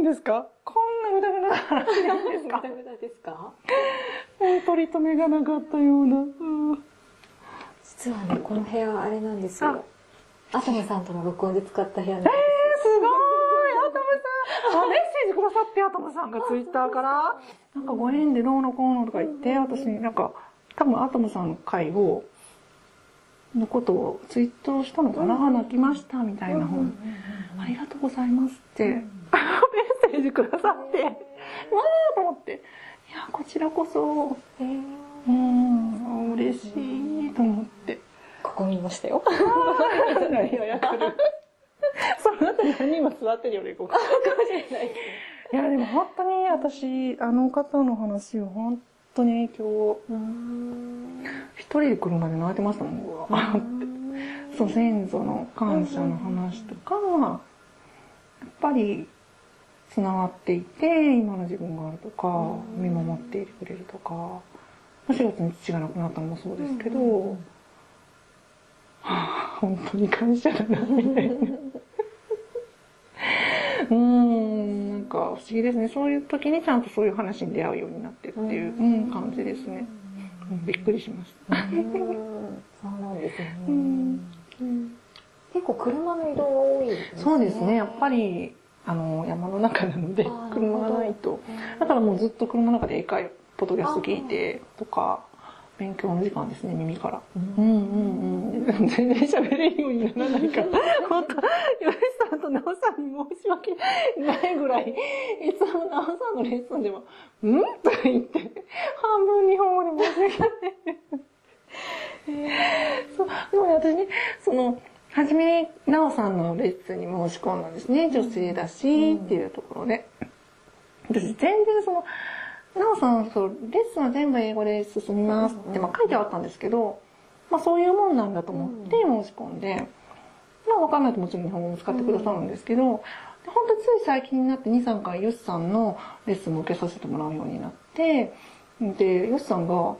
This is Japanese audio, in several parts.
んですか？こんなぐだぐだなんですか？グダグダですか？もう取り留めがなかったような。うん。実はね、この部屋あれなんですよ。アトムさんとの録音で使った部屋なんえー、ですごい！アトムさん。あ、メッセージくださって、アトムさんがツイッターから。なんかご縁でどうのこうのとか言って、私なんか、多分アトムさんの回を、のことをツイートしたのかな、泣きましたみたいな本、ありがとうございますって、メッセージくださって、わーと思って、いや、こちらこそ、えーうん、嬉しいと思って。ここ見ましたよ。何をやってるその後に何人も座ってるよね、ここ。いや、でも本当に私、あの方の話を本当に影響を、一人で車で泣いてましたもん、うわーって。そう、先祖の感謝の話とか、やっぱり、繋がっていて、今の自分があるとか、見守っていてくれるとか、4月に父が亡くなったのもそうですけど、はあ、本当に感謝だな、みたいな。うーん、なんか不思議ですね。そういう時にちゃんとそういう話に出会うようになってっていう、うん、感じですね。うんびっくりしました。そうなんですね。うん結構車の移動が多いですね。そうですね。やっぱり、あの、山の中なので車がないと。だからもうずっと車の中で英会話、ポッドキャスト聞いてとか、勉強の時間ですね、耳から。うんうんうん。全然喋れるようにならないから。本当、ヨシさんとナオさんに申し訳ないぐらい、いつもナオさんのレッスンでも、ん？とか言って、半分日本語で申し訳ない。そう、でもね、私ね、その、初めに、ナオさんのレッスンに申し込んだんですね。女性だし、っていうところで。私、全然その、ナオさん、そう、レッスンは全部英語で進みますって、まあ書いてはあったんですけど、まあそういうもんなんだと思って申し込んで、まあわかんないともちろん日本語も使ってくださるんですけど、で本当つい最近になって2、3回ヨシさんのレッスンも受けさせてもらうようになって、で、ヨシさんが、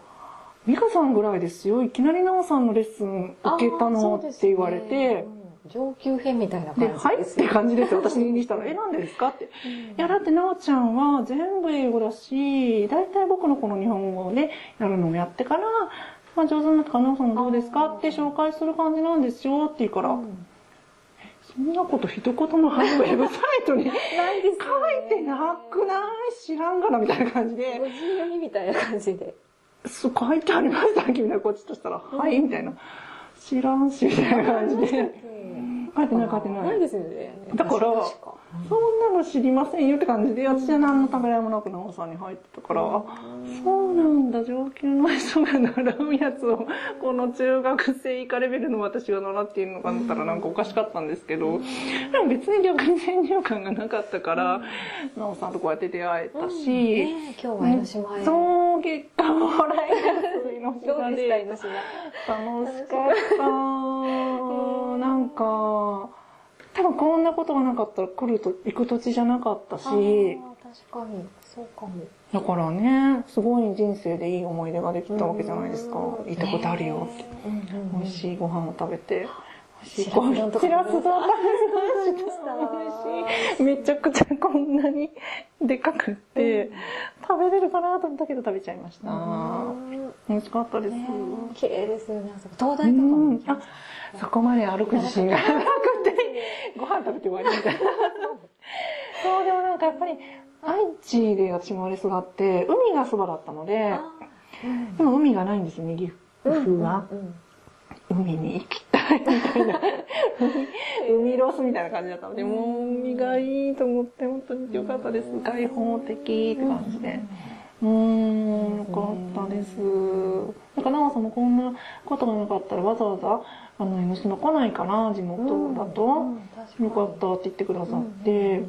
ミカさんぐらいですよ、いきなりナオさんのレッスン受けたのって言われて、上級編みたいなで、感じはい？って。感じですよ。私にしたら、え、なんでですか？って。いや、だって、なおちゃんは全部英語だし、大体僕のこの日本語をね、やるのをやってから、まあ、上手になったから、なおさんどうですか？って紹介する感じなんですよ。って言うから、そんなこと一言も初めウェブサイトに書いてなくない？知らんがなみたいな感じで、ご自由にみたいな感じで。そう書いてありました君はこっちとしたら、はい、みたいな。知らんし、みたいな感じで。書いてない書いてない。ないですよね。だからそんなの知りませんよって感じで、私は何のためらいもなく直さんに入ってたから、あそうなんだ、上級の人が習うやつを、この中学生以下レベルの私が習っているのかだったらなんかおかしかったんですけど、でも別に逆に先入観がなかったから、直さんとこうやって出会えたし、ね今日は江ノ島へ。そう、もらいます、江ノどう島でした？江で。ノ島。楽しかった。なんか、多分こんなことがなかったら来ると、行く土地じゃなかったし、確かに。そうかも。だからね、すごい人生でいい思い出ができたわけじゃないですか。行ったことあるよって。美味しいご飯を食べて。しい。しらす丼食べました。めちゃくちゃこんなにでかくって、食べれるかなと思ったけど食べちゃいました。美味しかったです。ね。綺麗ですよね。あそこ東大とかも。行きました。そこまで歩く自信がなくて、ご飯食べて終わりみたいな。そう、でもなんかやっぱり、愛知で私も生まれ育って、海がそばだったので、今海がないんですよね、岐阜。は。海に行きたいみたいな。海ロスみたいな感じだったので、もう海がいいと思って、本当に良かったです。開放的って感じで。うーん、よかったです。なんか、長さんもこんなことがなかったらわざわざ、あの、江ノ島来ないかな、地元だと。よかったって言ってくださって、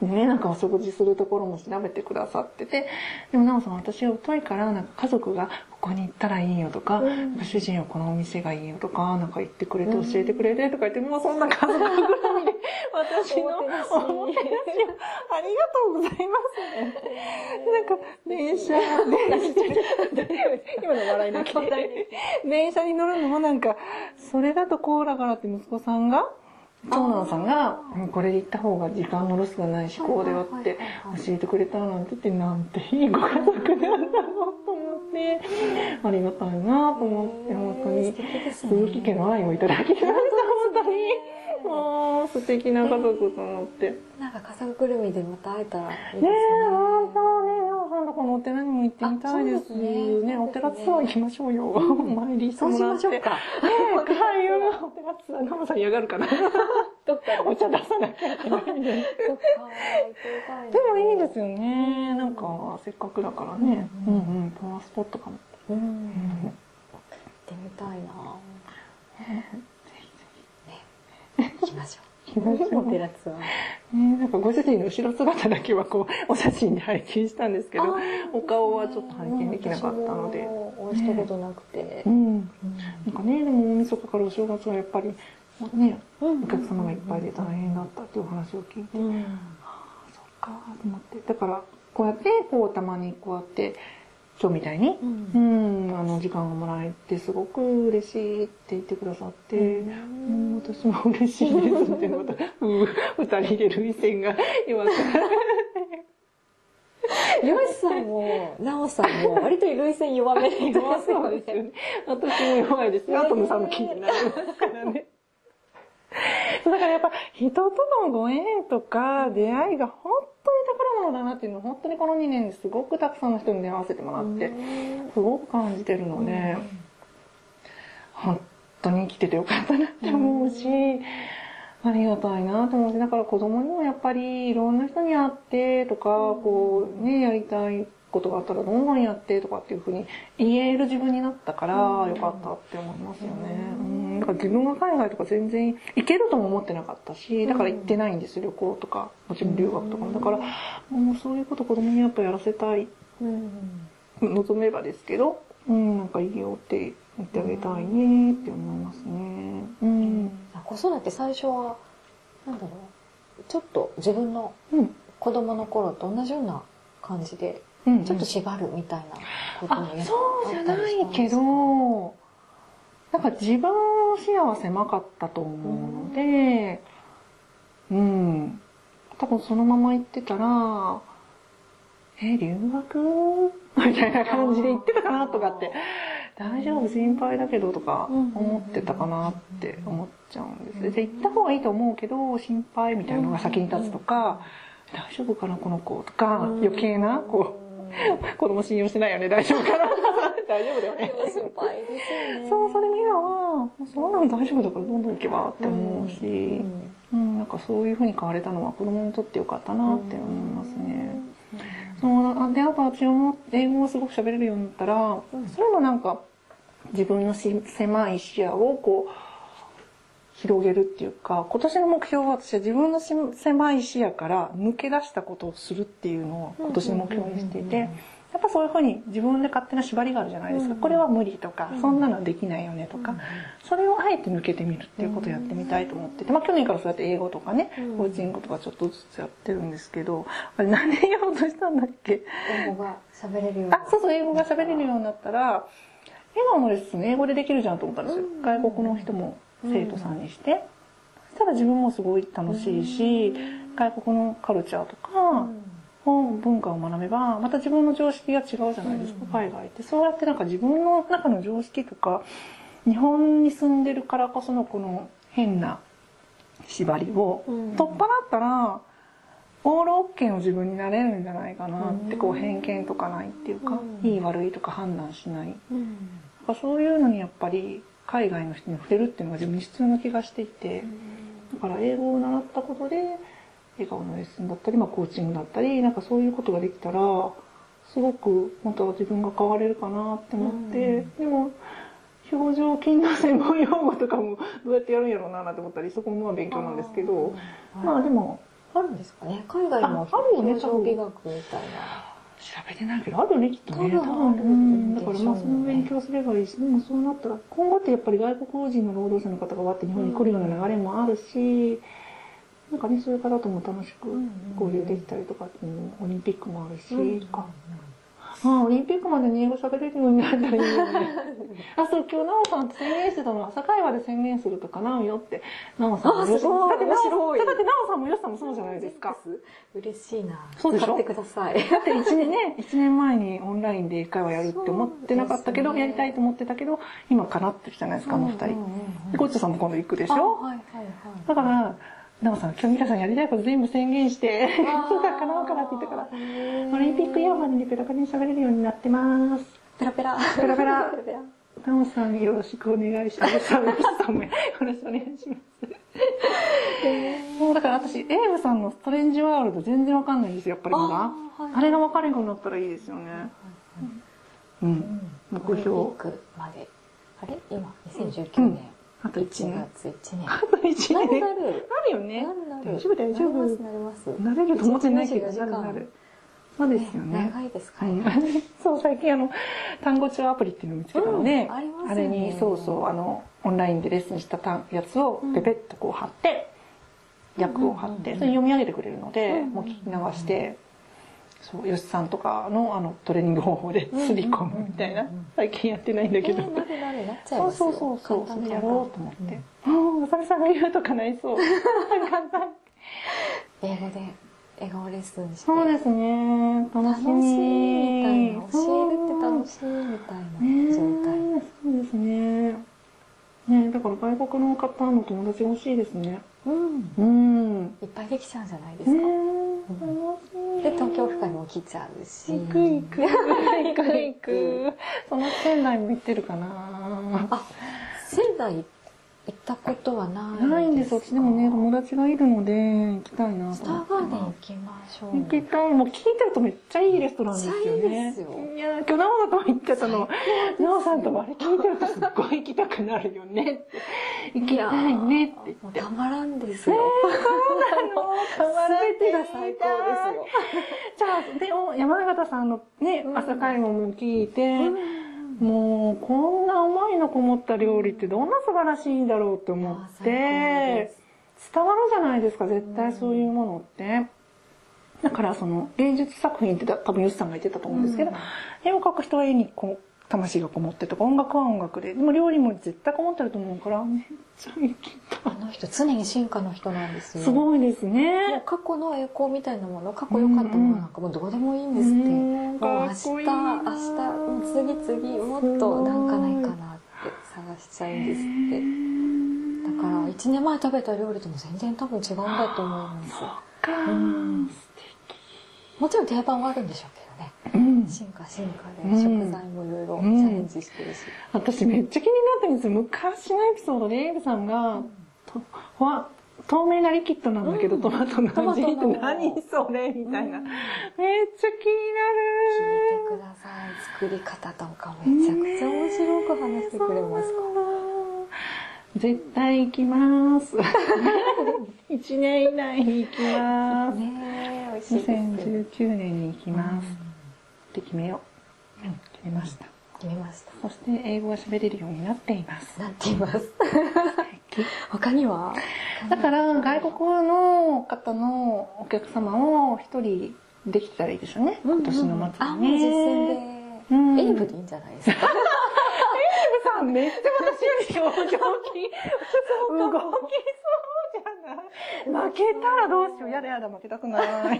ね、なんかお食事するところも調べてくださってて、でもなおさん私は疎いから、なんか家族がここに行ったらいいよとか、ご主人はこのお店がいいよとか、なんか言ってくれて教えてくれてとか言って、もうそんな家族ぐるみで私のおもてなしをありがとうございますね。なんか電車、電車、今の笑い泣き。電車に乗るのもなんか、それだとこうだからって息子さんが、長男さんが、うんこれで行った方が時間のロスがないし、こうだよって教えてくれたなんて言って、なんていいご家族なんだろうと思って、ありがたいなと思って、本当に。鈴木家の愛をいただきました、本当に。もう素敵な家族と思って。なんか家族ぐるみでまた会えたらいいですねね。え、本当ね、なおさんとこのお寺にも行ってみたいです。ねね、お寺ツアー行きましょうよ。お参りしてそうしもらって。ましょうか。ねえ、開運のお寺ツアー、なおさん嫌がるかな。どっかお茶出さなきゃいけないんで。でもいいですよね。なんか、せっかくだからね。ううんんうん、パワースポットかも。うん。うん行ってみたいな。きましょう。うお寺ツアー。ね、なんかご主人の後ろ姿だけはこう、お写真で拝見したんですけどお顔はちょっと拝見できなかったので。お会いしたことなくてう。ん。なんかね、でも大晦日からお正月はやっぱり、ね、うんお客様がいっぱいで大変だったっていうお話を聞いて、うん。そっかと思って。だから、こうやって、こう、たまにこうやって、今日みたいに、うんうん、あの、時間がもらえて、すごく嬉しいって言ってくださって、うん、私も嬉しいですって、また、うん、二人で涙腺が弱くヨシさんも、ナオさんも、割と類線弱めでいますよね。そうですよね。私も弱いですよ。トムさんの記事になりますからね。だからやっぱ人とのご縁とか出会いが本当に宝物だなっていうのを本当にこの2年ですごくたくさんの人に出会わせてもらって、すごく感じてるので、本当に生きててよかったなって思うし、ありがたいなと思うし、だから子供にもやっぱりいろんな人に会ってとか、こうね、やりたいことがあったらどんどんやってとかっていうふうに言える自分になったからよかったって思いますよね。うん、だから自分が海外とか全然行けるとも思ってなかったし、だから行ってないんですよ、旅行とか、もちろん留学とかも。だから、もうそういうこと子供にやっぱやらせたいうん。望めばですけど、うん、なんかいいよって言ってあげたいねって思いますね。うん。子育て最初は、なんだろう。ちょっと自分のうん。子供の頃と同じような感じで、うん、ちょっと縛るみたいなこともやっ、あそうじゃないけど、なんか自分視野は狭かったと思うので、うん。多分そのまま行ってたら、え、留学？みたいな感じで行ってたかなとかって、大丈夫？心配だけどとか思ってたかなって思っちゃうんです。で、行った方がいいと思うけど、心配みたいなのが先に立つとか、大丈夫かなこの子とか、余計な、こう、子供信用してないよね、大丈夫かな大丈夫だよね。心配ですよね。そう、それ見れば、そんなの大丈夫だからどんどん行けばって思うし、うん、なんかそういう風に変われたのは子供にとってよかったなって思いますね。そう、あで、あと私も英語をすごく喋れるようになったら、それもなんか自分のし狭い視野をこう、広げるっていうか、今年の目標は私は自分のし狭い視野から抜け出したことをするっていうのを今年の目標にしていて、やっぱそういうふうに自分で勝手な縛りがあるじゃないですか。これは無理とか、そんなのできないよねとか、それをあえて抜けてみるっていうことをやってみたいと思ってて、まあ去年からそうやって英語とかね、コーチングとかちょっとずつやってるんですけど、あれ何で言おうとしたんだっけ？英語が喋れるように。あ、そうそう、英語が喋れるようになったら、笑顔のレッスン英語でできるじゃんと思ったんですよ。外国の人も生徒さんにして。そしたら自分もすごい楽しいし、外国のカルチャーとか、本文化を学べば、また自分の常識が違うじゃないですか、海外って。そうやってなんか自分の中の常識とか、日本に住んでるからこそのこの変な縛りをうん。取っ払ったら、オールオッケーの自分になれるんじゃないかなって、こう偏見とかないっていうか、うん。いい悪いとか判断しない。うそういうのにやっぱり海外の人に触れるっていうのが自分に必要な気がしていて、だから英語を習ったことで、笑顔のレッスンだったり、まあコーチングだったり、なんかそういうことができたら、すごく本当は自分が変われるかなって思って、でも、表情筋の専門用語とかもどうやってやるんやろうななんて思ったり、そこもまあ勉強なんですけど、まあでも、あるんですかね？海外もああるよね表情美学みたいな。調べてないけど、あるね、きっとね。多分多分、あるうん。だからまあその勉強すればいいし、でもそうなったら、今後ってやっぱり外国人の労働者の方がわって日本に来るような流れもあるし、なんかね、そういう方とも楽しくうん交流できたりとかうのもオリンピックもあるし、とか、あオリンピックまでに英語喋れるようになったらいいよね。あ、そう、今日、なおさんと宣言してたのは、朝会話で宣言するとかなおよって。なおさんもあすごいだってなおさんもよしさんもそうじゃないですか。嬉しいな。そうでしょ？使ってください。だって一年ね、一年前にオンラインで英会話やるって思ってなかったけど、ねやりたいと思ってたけど、今叶ってるじゃないですか、あの二人。で、ゴッチョさんも今度行くでしあょはいはいはい。だから、なおさん、今日ミカさんやりたいこと全部宣言して、そうか、叶うからって言ったから、オリンピックイヤーまでにペラペラに喋れるようになってます。ペラペラ。ペラペラ ペラさんよろしくお願いします。さんもよろしくお願いします。もうだから私、エイブさんのストレンジワールド全然わかんないんですよ、やっぱりまだ。あれがわかるようになったらいいですよね。うん。目標。オリンピックまで。あれ？今、2019年。あと1 1年。月1年。あと1なる年。なる。なるよね。なるなる。大丈夫大丈夫。なりますなれると思ってないけど、1日24時間なるなる。そうですよね。長いですかね。そう、最近あの、単語帳アプリっていうのを見つけたので、うんありますよねあれに、そうそう、あの、オンラインでレッスンした単やつをうんペペッとこう貼って、訳を貼って、それ読み上げてくれるので、うんもう聞き流して、そう、吉さんとかのあのトレーニング方法で刷り込むみたいな最近やってないんだけど。えーなっちゃいそうますよ。そうそうそう、そ簡単れやろうと思って。うんああ、あさんが言うとかないそう。簡単。英語で笑顔レッスンして。そうですね。楽しいみたいみ。な。教えるって楽しいみたいな状態。ねえそうですね。ねだから外国の方の友達が欲しいですね。うん。うん。いっぱいできちゃうんじゃないですねか。で、東京オフ会も来ちゃうし。行く行く。行く行く。その仙台も行ってるかな。あ、仙台行ったことはないないんです。私でもね、友達がいるので、行きたいなスタと思ってーガーデン行きましょう。行きたい。もう聞いてるとめっちゃいいレストランですよね。いいですよいや、今日、なおさんとも言ってたの。なおさんともあれ聞いてるとすっごい行きたくなるよね。行きたいねって言って。もうたまらんですよ。変わら全てが最高ですよ。じゃあ、で、お山形さんのね、うん朝会もも聞いて、もう、こんな思いのこもった料理ってどんな素晴らしいんだろうって思ってで、伝わるじゃないですか、絶対そういうものって。だから、その、芸術作品って多分、ヨシさんが言ってたと思うんですけど、うん絵を描く人は絵にこう、魂がこもってとか、音楽は音楽で、でも料理も絶対こもってると思うから、めっちゃ行きたい。あの人常に進化の人なんですよ。すごいですね。過去の栄光みたいなもの、過去良かったものなんかもうどうでもいいんですって。うんもう明日、明な日、もう次々もっとなんかないかなって探しちゃうんですって。だから1年前食べた料理とも全然多分違うんだと思います。かうんもちろん定番はあるんでしょうけどね。うん進化進化でうん食材もいろいろチャレンジしてるし。私めっちゃ気になってるんですよ。昔のエピソードでエイブさんが、とわ透明なリキッドなんだけど、うんトマトの味って何それみたいな。うんめっちゃ気に聞いてなる。ください。作り方とかめちゃくちゃ面白く話してくれますから。絶対行きます。1年以内に行きます。ねえ、美味しいです。2019年に行きます。って決めよう。うん、決めました。決めました。そして英語が喋れるようになっています。なっています。他には？だから、外国の方のお客様を一人できたらいいですよね。今年の末あ、にね。もう実践で。うんエイブでいいんじゃないですか？めっちゃ私より表情筋、動きそうじゃない負けたらどうしよう。やだやだ、負けたくない。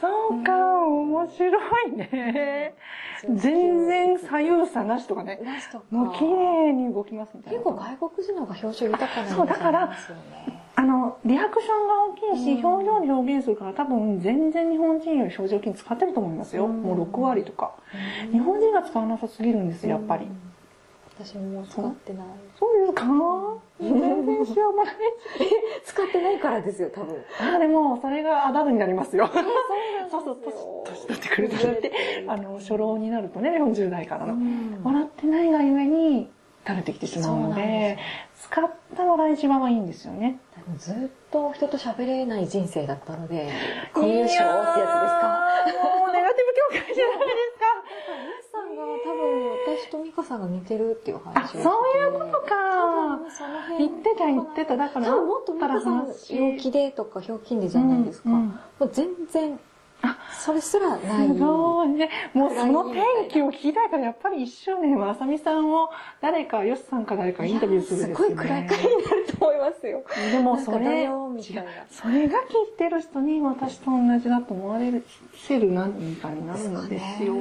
そうか、面白いね。全然左右差なしとかね。なしとか。もう綺麗に動きますみたいな。結構外国人の方が表情豊かなんそうだからですよね。あの、リアクションが大きいし、うん表情で表現するから多分全然日本人より表情筋使ってると思いますよ。うんもう6割とか。日本人が使わなさすぎるんですよ、やっぱり。うん。私も使ってない。そうですか全然しようもない。使ってないからですよ、多分。あ、でも、それがアダルになりますよ。そそうそう、年、年取ってくるとだって、あの、初老になるとね、40代からの。うん笑ってないがゆえに、垂れてきてしまうので、使ったのが一番はいいんですよね。ずっと人と喋れない人生だったので、コミュ障ってやつですか？もう、ネガティブ境界じゃないですか。さんが多分私と美香さんが似てるっていうあ、話をそういうことか。その辺言ってた言ってた。だから、多分もっと美香さん陽気でとかひょうきんでじゃないですか、うんうん全然それすらない。すごいね。もうその天気を聞きたいから、やっぱり一周年はあさみさんを誰か、よしさんか誰かインタビューするですよね。すごい暗い回になると思いますよ。でもそれ、それが聞いてる人に私と同じだと思われせる何かになるんですよ。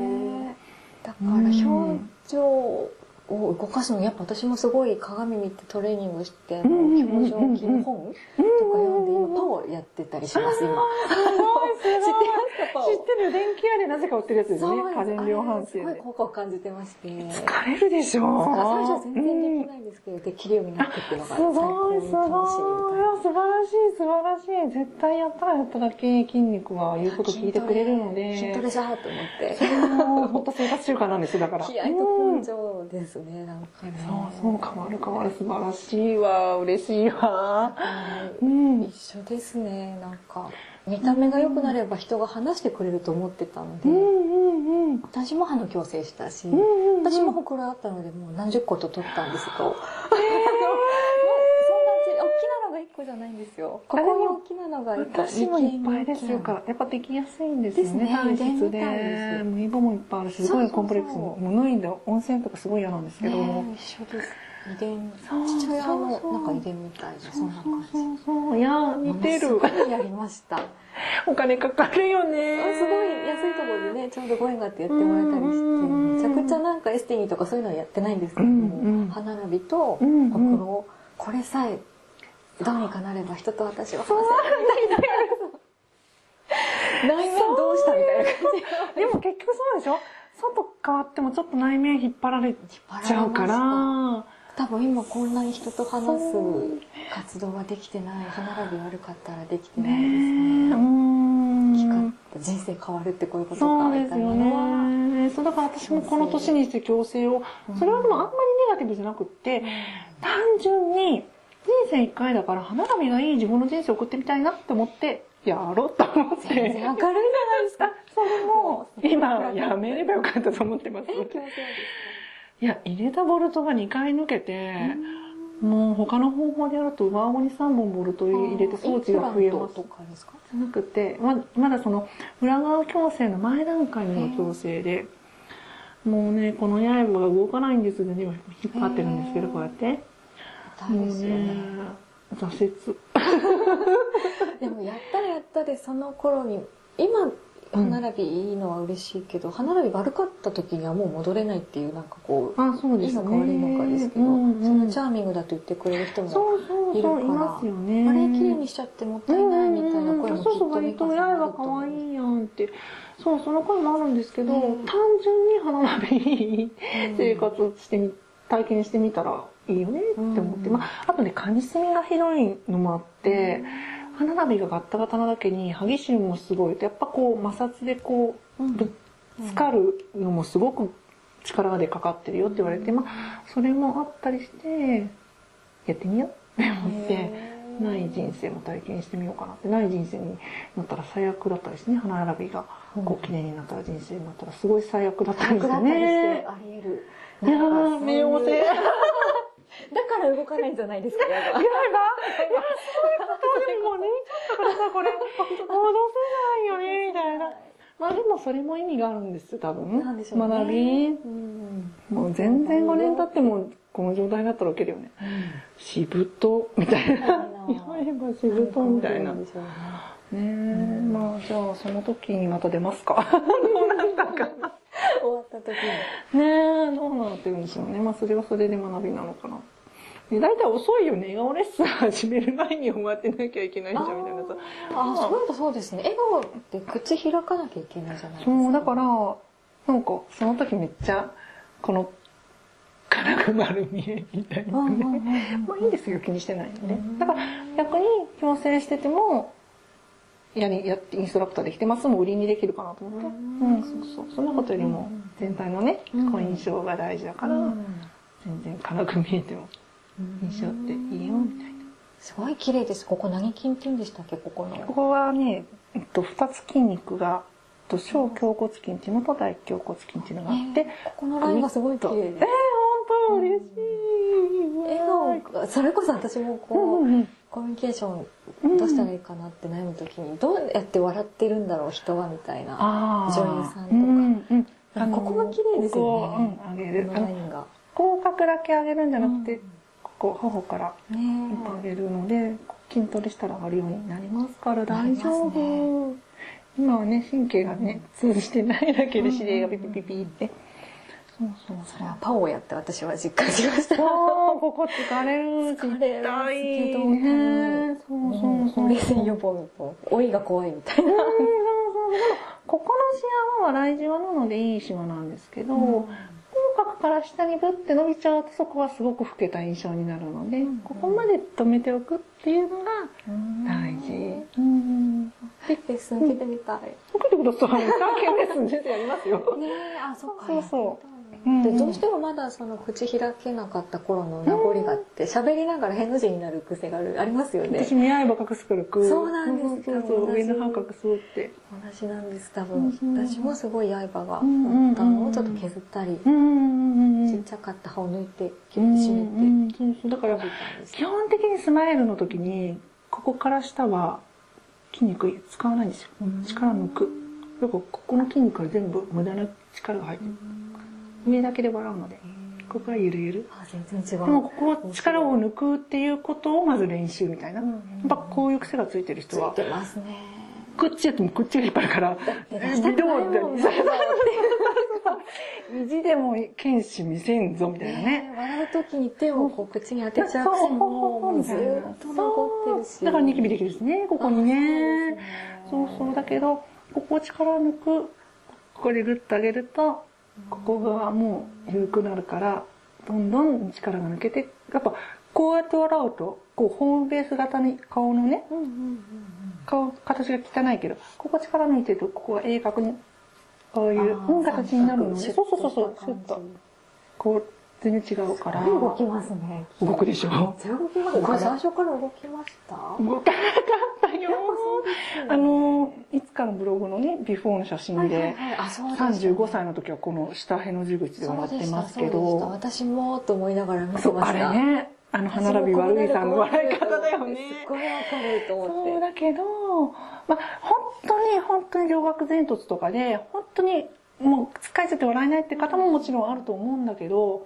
だから表情を動かすのやっぱ私もすごい鏡見てトレーニングして表情筋の本とか読んで今パをやってたりします今。すごいすごい。知ってますか知ってる電気屋でなぜか売ってるやつですね。家電量販店すごい効果を感じてまして。疲れるでしょ最初全然できないんですけど、できるようになってっていうのが最高に楽しいみたいな。素晴らしい素晴らしい。絶対やったらやっただけ筋肉は言うこと聞いてくれるので。筋トレじゃーと思って。そう、本当生活習慣なんですよ、だから。気合と根性ですね、なんかね。そうそう、変わる変わる。素晴らしいわ。嬉しいわ。うん。一緒ですね、なんか。見た目が良くなれば人が話してくれると思ってたので、私も歯の矯正したし、私もほくろあったのでもう何十個と取ったんですけど、大きなのが1個じゃないんですよ。ここに大きなのが私もいっぱいですよから、やっぱできやすいんですよね、体質で。もうイボもいっぱいあるし、すごいコンプレックスも、もう脱いで温泉とかすごい嫌なんですけど。一緒です。遺伝、父親のなんか遺伝みたいで、そんな感じ。そうそういや、似てる。やりました。お金かかるよね。すごい安いところでね、ちょうどご縁があってやってもらえたりして、めちゃくちゃなんかエステにとかそういうのはやってないんですけども、歯並びとほくろ、これさえどうにかなれば人と私は話せるみたいな。内面どうしたみたいな感じ。でも結局そうでしょ？外変わってもちょっと内面引っ張られちゃうから。多分今こんなに人と話す活動ができてない歯並び悪かったらできてないですね。うん。人生変わるってこういうことかみたいなのは。そうだから私もこの年にして矯正を、それはでもあんまりネガティブじゃなくって、単純に人生一回だから歯並びがいい自分の人生を送ってみたいなって思って、やろうと思って。明るいじゃないですか。それも、今やめればよかったと思ってます。いや、入れたボルトが2回抜けて、もう他の方法でやると上顎に3本ボルト入れて装置が増えます。とかですか？じゃなくて、ままだその裏側矯正の前段階の矯正で、もうね、この刃が動かないんですで、ね、今引っ張ってるんですけど、こうやって。もうね、挫折。でもやったらやったで、その頃に、今、歯並びいいのは嬉しいけど、歯並び悪かった時にはもう戻れないっていう、なんかこう、あそうです、ね、いいのか悪いのかですけど、うんうん、そのチャーミングだと言ってくれる人もいるから、そうそういますよね、あれ綺麗にしちゃってもったいないみたいな声もきっとそうそう、割と八重が可愛いやんって。そう、その声もあるんですけど、うん、単純に歯並びいい生活してみ、体験してみたらいいよねって思って、うん、まあ、あとね、カニスミがひどいのもあって、うん歯並びがガッタガタなだけに歯ぎしりもすごい。やっぱこう摩擦でこうぶつかるのもすごく力がでかかってるよって言われて、まあそれもあったりしてやってみようって思ってない人生も体験してみようかなって。ない人生になったら最悪だったりしてね歯並びがこう綺麗になったら人生になったらすごい最悪だったりしてね。あり得る。いやー、冥王星。だから動かないんじゃないですか、やば。いや、そういうことでもう寝ちゃったからさ、これ、戻せないよね、みたいな。まあでもそれも意味があるんですよ、多分。なんでしょう、学び。うん、もう全然5年経ってもこの状態だったら受けるよね。しぶと、みたいな。言わればしぶと、みたいな。ねえ、まあじゃあその時にまた出ますか。なったか。終わった時に。ねえ、どうなってるんでしょうね。まあそれはそれで学びなのかな。で大体遅いよね。笑顔レッスン始める前に終わってなきゃいけないじゃんみたいなさ。あ、そうそうですね。笑顔って口開かなきゃいけないじゃないですか。そう、だから、なんかその時めっちゃ、この、金具丸見えみたいなね。まあいいんですよ、気にしてないので。だから逆に矯正してても、やり、やって、インストラクターできてますも売りにできるかなと思って。うん、そうそう。そんなことよりも、全体のね、好印象が大事だから、全然金具見えても、印象っていいよ、みたいな。すごい綺麗です。ここ何筋って言うんでしたっけ、ここの。ここはね、えっと、二つ筋肉が、と小胸骨筋っていうのと大胸骨筋っていうのがあって、ここのラインがすごい綺麗です。えー、本当嬉しい。笑顔っそれこそ私もこう、うんうん、コミュニケーションどうしたらいいかなって悩む時に、どうやって笑ってるんだろう人はみたいな女優さんとか、うんうん、ここが綺麗ですよね。うん、上げる。口角だけ上げるんじゃなくて、ここ頬から上げるので、筋トレしたら上がるようになりますから大丈夫。ね、今はね、神経がね、通じてないだけで指令がピピピピって。そうそうそれはパオをやって私は実感しました。そう、ここ疲れる。疲れるけどね。そうそうそう。冷静予防と、老いが怖いみたいな。そうそうそう。ここのシワは笑いじわなのでいいシワなんですけど、うんから下にブッて伸びちゃうとそこはすごく老けた印象になるので、うん、ここまで止めておくっていうのが大事。うん。レッスン受けてみたい。受けてください。体験レッスン全然やりますよ。ねあ、そっか。そうそう。でどうしてもまだその口開けなかった頃の名残があって喋りながら変の字になる癖があるありますよね。私見合いば隠すからそうなんです。そうそう上の歯隠そうって。同じなんです多分。私もすごい刃があったのをちょっと削ったりちっちゃかった歯を抜いてギュッと締めてそうそう。だから基本的にスマイルの時にここから下は筋肉使わないんですよ。力抜く。だからここの筋肉は全部無駄な力が入ってる上だけで笑うので、ここはゆるゆる。あ、全然違う。でもここは力を抜くっていうことをまず練習みたいな。やっぱこういう癖がついてる人は。ついてますね。こっちやってもこっちが引っ張るから。でも、意地でも剣士見せんぞみたいなね。笑う時に手をこう口に当てちゃう癖もずっと残ってるし。だからニキビできるしね、ここにね。そうそうだけど、ここを力抜く。ここでグッと上げると、ここがもう緩くなるからどんどん力が抜けてやっぱこうやって笑うとこうホームベース型に顔のね、顔形が汚いけどここ力抜いてるとここが鋭角にこういう形になるのでそうそうそうそうちょっとこう全然違うから。動きますね。動くでしょ？動きます。これ最初から動きました動かなかったよ。あの、いつかのブログのね、ビフォーの写真で、35歳の時はこの下辺の地口で笑ってますけど。私もと思いながら見てました。あれね。あの、歯並び悪いさんの笑い方だよね。すごいわかると思って。そうだけど、まあ、本当に本当に両学前突とかで、本当にもう疲れちゃって笑えないって方ももちろんあると思うんだけど、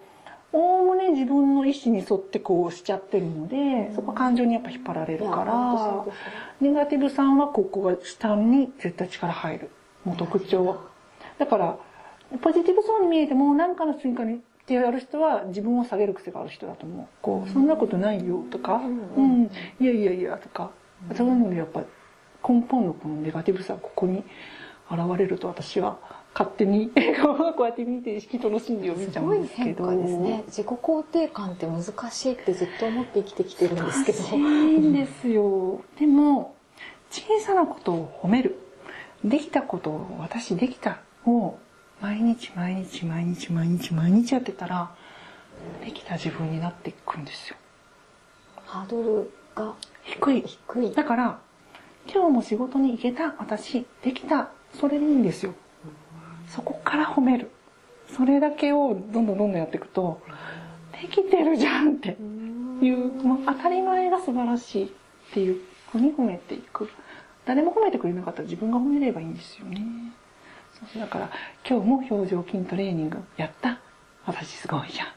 おおむね自分の意思に沿ってこうしちゃってるので、そこは感情にやっぱ引っ張られるから、ネガティブさんはここが下に絶対力入る。もう特徴。だから、ポジティブそうに見えても何かの追加にってやる人は自分を下げる癖がある人だと思う。こう、そんなことないよとか、うん、いやいやいやとか、そういうのでやっぱ根本のこのネガティブさがここに現れると私は勝手に こうやって見て人の心理を見ちゃうんですけど。ですね。自己肯定感って難しいってずっと思って生きてきてるんですけど。難しいんですよ。でも、小さなことを褒める。できたことを私できたを毎日毎日毎日毎日毎日やってたら、できた自分になっていくんですよ。ハードルが低い。低い。だから、今日も仕事に行けた、私、できた、それでいいんですよ。そこから褒める。それだけをどんどんどんどんやっていくと、できてるじゃんっていう、まあ、当たり前が素晴らしいっていうふうに褒めていく。誰も褒めてくれなかったら自分が褒めればいいんですよね。そうだから今日も表情筋トレーニングやった。私すごいじゃん。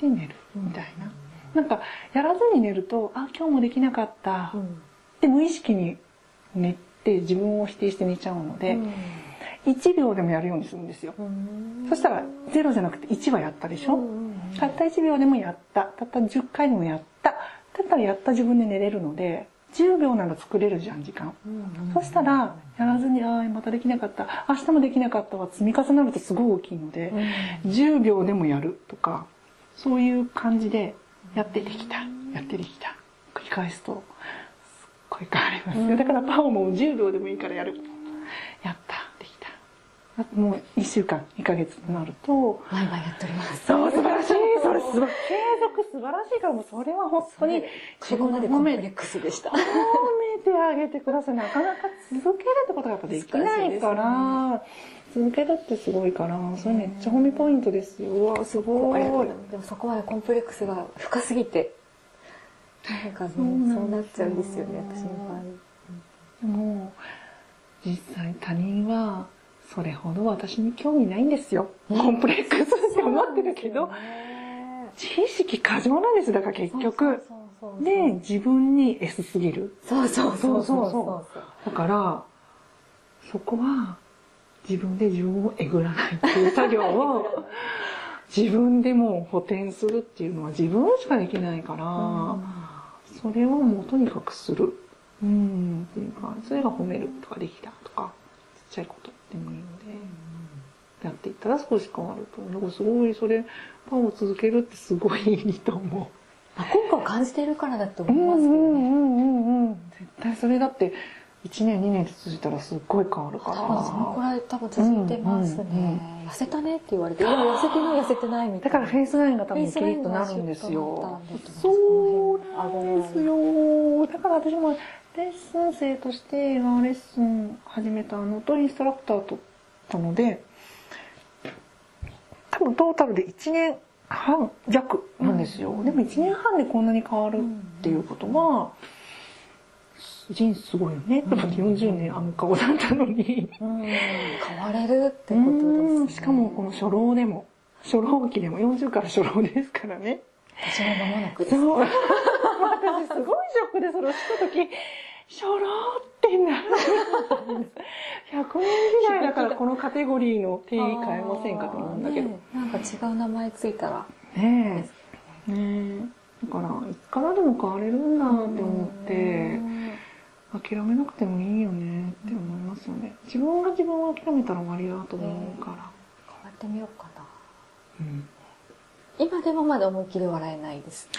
で寝るみたいな。なんかやらずに寝ると、あ、今日もできなかった。で無意識に寝て自分を否定して寝ちゃうので、1秒でもやるようにするんですよ。そしたら0じゃなくて1はやったでしょ？たった1秒でもやった。たった10回でもやった。だったらやった自分で寝れるので、10秒なら作れるじゃん、時間。そしたら、やらずに、ああ、またできなかった。明日もできなかったは積み重なるとすごい大きいので、10秒でもやるとか、そういう感じで、やってできた。やってできた。繰り返すと、すっごい変わりますよ。だからパオも10秒でもいいからやる。もう1週間、2ヶ月になると。毎晩やっております。そう、素晴らしい。それすごい。継続素晴らしいから、もうそれは本当に。ここまでコンプレックスでした。褒めてあげてください。なかなか続けるってことがやっぱできないから、続けるってすごいから、それめっちゃ褒めポイントですよ。うわ、すごい。でもそこまでコンプレックスが深すぎて、なんかねそうなっちゃうんですよね私の場合。でも実際他人はそれほど私に興味ないんですよ。コンプレックスって思ってるけど、自意識過剰なんですだから結局。で、自分に S すぎる。そうそうそうそうそう。だから、そこは自分で自分をえぐらないっていう作業を 自分でも補填するっていうのは自分しかできないから、それをもうとにかくする。うん、っていうか、それが褒めるとかできたとか、ちっちゃいことでもいいので、やっていったら少し変わると。なんかすごい、それ、パンを続けるってすごいいいと思う。効果を感じているからだと思いますけどね。うんうんうんうん。絶対それだって、1年2年続いたらすっごい変わるから。そのくらい多分続いてますね、うんうんうん、痩せたねって言われていや痩せてない痩せてないみたいな。だからフェイスラインが多分キリッとなるんですよ。そうなんですよ。だから私もレッスン生として映画レッスン始めたのとインストラクターとったので多分トータルで1年半弱なんですよ、うん、でも1年半でこんなに変わるっていうことは、人すごいよね。だって40年あの顔だったのに。うん、変われるってことですね。しかもこの初老でも、初老期でも40から初老ですからね。私も間もなくです。そう。私すごいショックでそれを知った時、初老ってなる。100年時代だからこのカテゴリーの定義変えませんかと思うんだけど。ね、なんか違う名前ついたら。ねえ。ねえ。だから、いつからでも変われるんだって思って、諦めなくてもいいよねって思いますよね。自分が自分を諦めたら終わりだと思うから。変わってみようかな。うん。今でもまだ思いっきり笑えないです。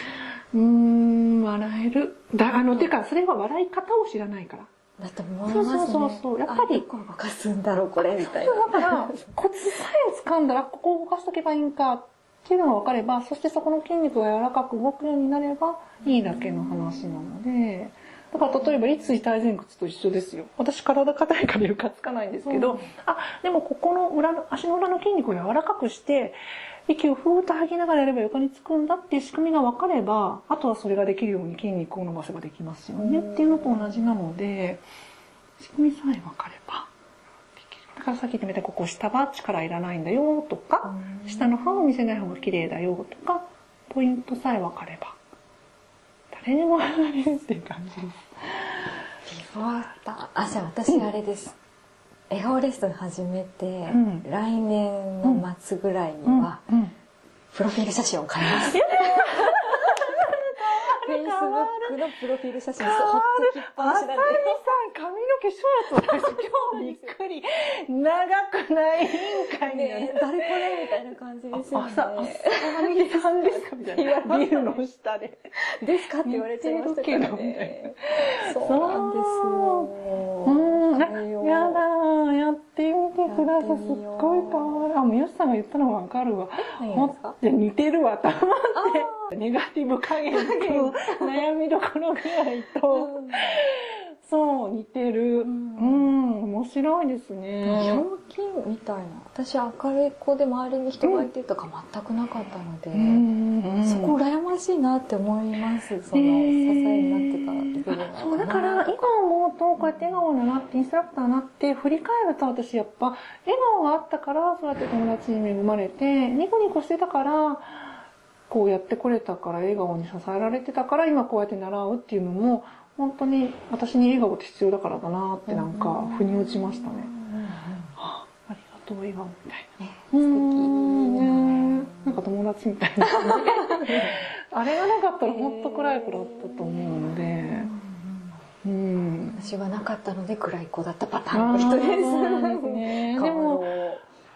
うーん、笑える。だ、あの、てか、それは笑い方を知らないから。だと思いますね。そうそうそう。やっぱり。ここ動かすんだろう、これ、みたいな。だから、コツさえ掴んだら、ここを動かしとけばいいんかっていうのが分かれば、そしてそこの筋肉が柔らかく動くようになればいいだけの話なので、だから例えば立位体前屈と一緒ですよ。私体硬いから床つかないんですけど、うん、あ、でもここの裏の、足の裏の筋肉を柔らかくして、息をふーっと吐きながらやれば床につくんだっていう仕組みが分かれば、あとはそれができるように筋肉を伸ばせばできますよね、うん、っていうのと同じなので、仕組みさえ分かれば。だからさっき言ったみたここ下は力いらないんだよとか、下の歯を見せない方が綺麗だよとか、ポイントさえ分かれば。誰にも離れるっていう感じです。ビフォータあ、じゃあ私あれです。笑顔レッスン始めて、うん、来年の末ぐらいには、プロフィール写真を買います。フェイスブックのプロフィール写真、ほっときっぱなしなんで。あさん、髪の毛ショートだし、今日びっくり。長くない委員会ね。誰これみたいな感じですよね。朝、朝髪さんですかみたいな。ビルの下で。ですかって言われちゃいましたけどね。そうなんですよ。うん、やだやってみてください。すっごい変わる。あ、もうよしさんが言ったのわかるわ。って似てるわ、と思って。ネガティブ加減と悩みどころぐらいと、そう、似てる。うん、面白いですね。ひょうきんみたいな。私明るい子で周りに人がいてとか全くなかったので、そこ羨ましいなって思います。その支えになってた部分そう、だから今思うと、こうやって笑顔になって、インストラクターになって、振り返ると私やっぱ、笑顔があったから、そうやって友達に恵まれて、ニコニコしてたから、こうやってこれたから笑顔に支えられてたから今こうやって習うっていうのも本当に私に笑顔って必要だからだなってなんか腑に落ちましたね。ありがとう笑顔みたいな。素敵ね。なんか友達みたいな。あれがなかったら本当暗い子だったと思うので。うん、私はなかったので暗い子だったパターンの人です。ね、でも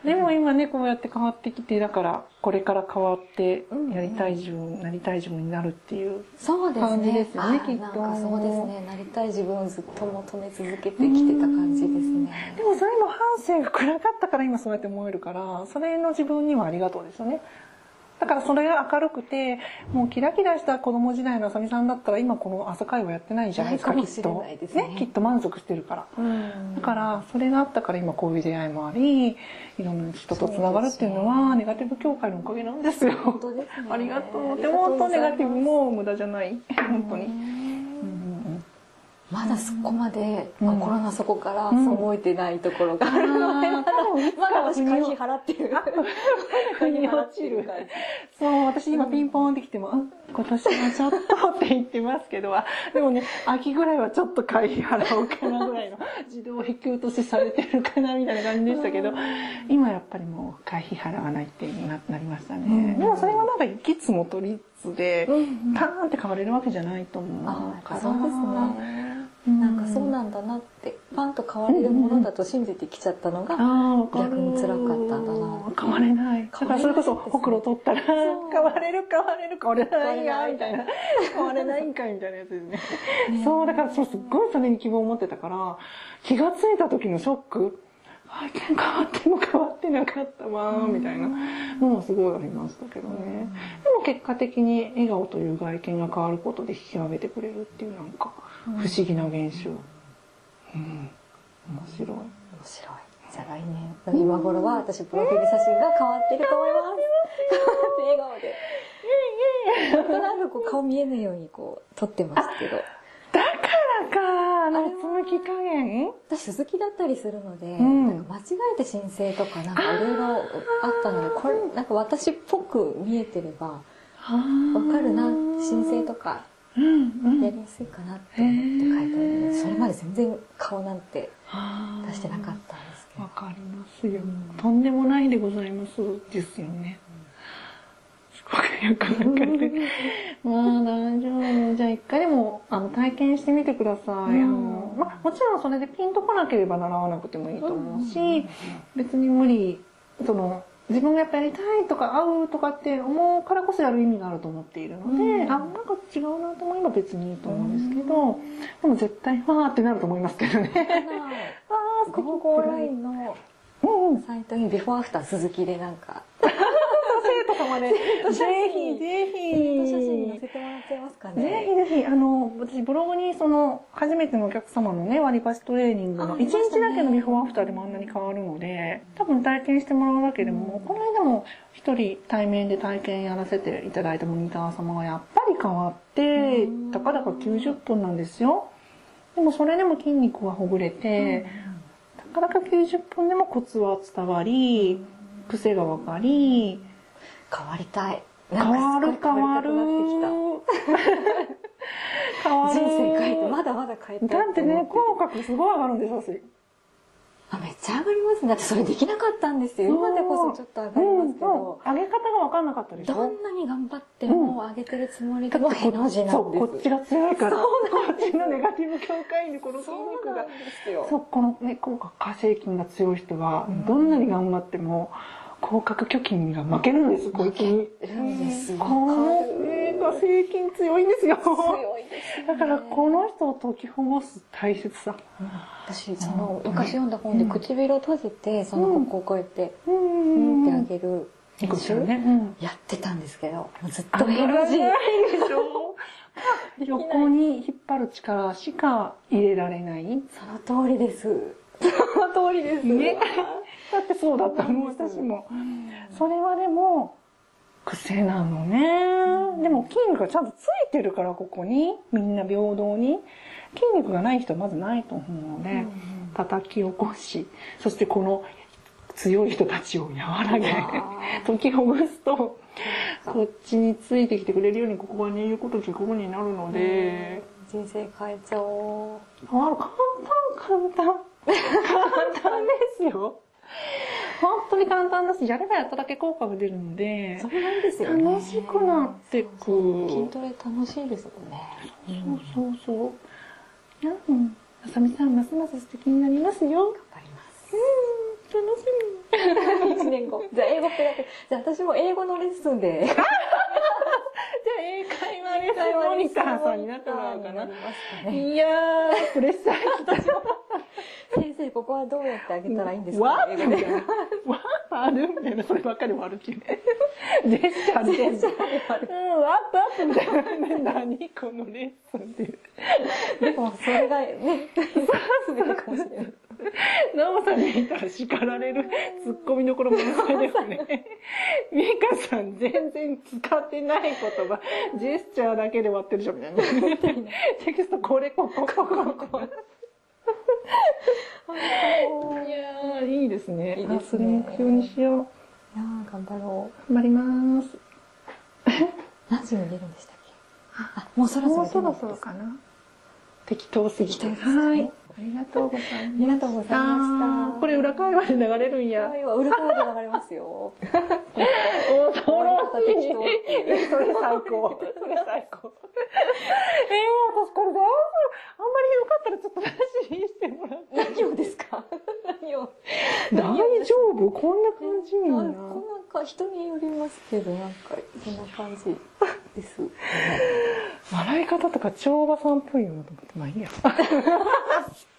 でも今ね、こうやって変わってきて、だから、これから変わって、やりたい自分、なりたい自分になるっていう感じですよね、きっと。そうですね。なりたい自分をずっと求め続けてきてた感じですね。でもそれの反省が暗かったから今そうやって思えるから、それの自分にはありがとうですよね。だだからそれが明るくて、もうキラキラした子供時代のあさみさんだったら今この朝会はやってないじゃないですか、ないかもしれないですねね。きっと満足してるから。うんだから、それがあったから今こういう出会いもあり、いろんな人と繋がるっていうのは、ネガティブ協会のおかげなんですよ。ありがとう。でも本当ございますネガティブも無駄じゃない。本当に。まだそこまでうん心の底からうんそう思えてないところがあるので、まだまだ私会費払ってる。腑に落ちる。そう、私今ピンポンってきても、あ今年はちょっとって言ってますけど、あ でもね、秋ぐらいはちょっと会費払おうかなぐらいの 自動引き落としされてるかなみたいな感じでしたけど、今やっぱりもう会費払わないってななりましたね。でもそれがなんかいきつも取りつで、パーンって変われるわけじゃないと思あうから。そうですね。うんなんかそうなんだなって、パンと変われるものだと信じてきちゃったのが。逆に辛かったんだな変われない。だからそれこそ、ほくろ取ったら、変われる変われる変われないや、みたいな変わ。れないんかい、みたいなやつですね。そう、だからそう、すっごいそれに希望を持ってたから、気がついた時のショック、あ、変わっても変わってなかったわ、みたいなのはすごいありましたけどね。でも結果的に笑顔という外見が変わることで引き上げてくれるっていうなんか、不思議な現象。うん。面白い。面白い。じゃあ来年、今頃は私プロフィール写真が変わってると思います。変わって笑顔で。なんとなくこう顔見えないようにこう撮ってますけど。だからか、あの、つむき加減？私鈴木だったりするので、んなんか間違えて申請とかなんかいろいろあったので、これなんか私っぽく見えてれば、わかるな、申請とか。やりやすいかなって思って書いてあるので、それまで全然顔なんて出してなかったんですけどわ。かりますよ。とんでもないでございます。ですよね。すごくよくわかる。まあ大丈夫。じゃあ一回でもあの体験してみてください。あのまあもちろんそれでピンとこなければ習わなくてもいいと思うし、別に無理、その、自分がやっぱやりたいとか合うとかって思うからこそやる意味があると思っているので、あ、なんか違うなと思えば別にいいと思うんですけど、でも絶対わーってなると思いますけどね。あー、素敵ゴーゴーラインの。うん。うん。サイトにビフォーアフター付きでなんか、生徒様で、ぜひぜひ。写真載せてもらっちゃいますかね。ぜひぜひ、あの、私ブログにその、初めてのお客様のね、割り箸トレーニングの、あ1日だけのビフォーアフターでもあんなに変わるので、多分体験してもらうだけでも、この間も一人対面で体験やらせていただいたモニター様がやっぱり変わって、たかだか90分なんですよ。でもそれでも筋肉はほぐれて、たかだか90分でもコツは伝わり、癖が分かり、変わりたい。変わる変わる。変わ。る。人生変えて、まだまだ変えたい。だってね口角すごい上がるんですよあめっちゃ上がりますね。だってそれできなかったんですよ。今でこそちょっと上がりますけど、うんうん。上げ方が分かんなかったでしょ。どんなに頑張っても上げてるつもりでもへの字なそうんです。こっちが強いから。そうこっちのネガティブ境界にこの筋肉が。そうこのね口角下性筋が強い人はどんなに頑張っても口角虚筋が負けるんですこいつに。このね下性筋強いんですよ。強いですね。だからこの人を解きほぐす大切さ。私その昔読んだ本で唇を閉じてそのここをこうやってううん。んってあげる練習ね。うん。やってたんですけどずっあとへの字ないでしょ。横に引っ張る力しか入れられない。その通りです。その通りです。ね。だってそうだったもん、私も。それはでも、癖なのね。でも筋肉がちゃんとついてるから、ここに。みんな平等に。筋肉がない人はまずないと思うので、叩き起こし、そしてこの強い人たちを和らげ、解きほぐすと、こっちについてきてくれるように、ここにいることでここになるので、人生変えちゃおう。ある簡単簡単。簡単ですよ 本当に簡単だしやればやっただけ効果が出るのでそうなんですよね。楽しくなってく。筋トレ楽しいですよね。そうそうそう。うんあさみさんますます素敵になりますよ。頑張ります。うん楽しみ。1年後。じゃあ英語ペラペラじゃあ私も英語のレッスンで じゃあ英会話レッスンモニターさんになってもらおうかないやープレッシャーきた先生ここはどうやってあげたらいいんですか？わっ英語でみたいなわあるみたいな、そればっかりもあるっていうね。ジェスチャーで。ジェスチャーである。うん、アップアップみたいな。何？このレッスンっていう。でも、それがね、すべてかもしれない。ナオさんに見たら叱られるツッコミどころ満載ですね。ミカさん全然使ってない言葉、ジェスチャーだけで割ってるじゃんみたいな。テキストこれこここここ。いやいいですね。いいですね。目標にしよう。いや頑張ろう。頑張ります。何時に出るんでしたっけ？あ、もうそろそろ。もうそろそろかな。適当すぎて。はい。ありがとうございます。ありがとうございました。これ裏会話で流れるんや。裏会話で流れますよ。恐ろしい。それ最高。それ最高。ええー、私これ大丈夫あんまりよかったらちょっと話してもらって。何をですか？何を？大丈夫？こんな感じみんな。なんか人によりますけど、なんかそんな感じです。笑い方とか超おばさんっぽいよなと思って、まあいいや。